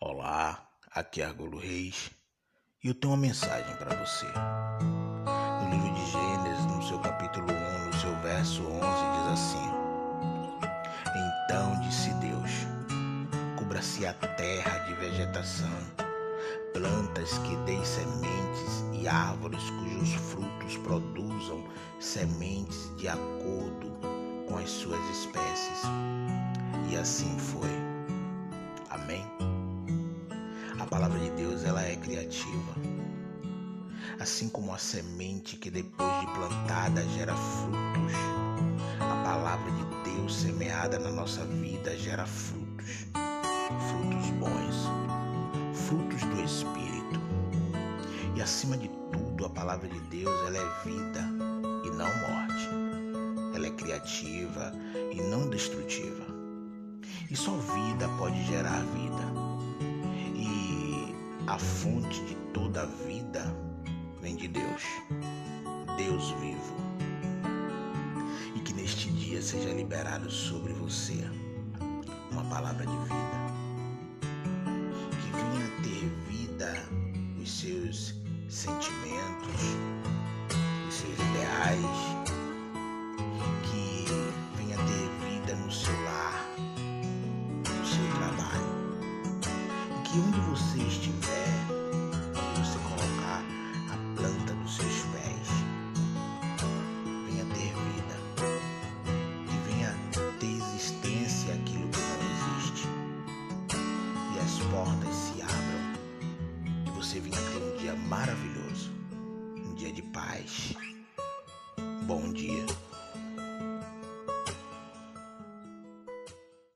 Olá, aqui é Argolo Reis e eu tenho uma mensagem para você. No livro de Gênesis, no seu capítulo 1, no seu verso 11, diz assim: Então disse Deus: Cubra-se a terra de vegetação, plantas que deem sementes e árvores cujos frutos produzam sementes de acordo com as suas espécies. E assim foi. Deus ela é criativa. Assim como a semente que depois de plantada gera frutos, a palavra de Deus semeada na nossa vida gera frutos. Frutos bons, frutos do Espírito. E acima de tudo, a palavra de Deus ela é vida e não morte. Ela é criativa e não destrutiva. E só vida pode gerar vida. A fonte de toda a vida vem de Deus, Deus vivo. E que neste dia seja liberado sobre você uma palavra de vida. Que venha ter vida os seus sentimentos, os seus ideais. Que venha ter portas se abram e você venha ter um dia maravilhoso, um dia de paz. Bom dia.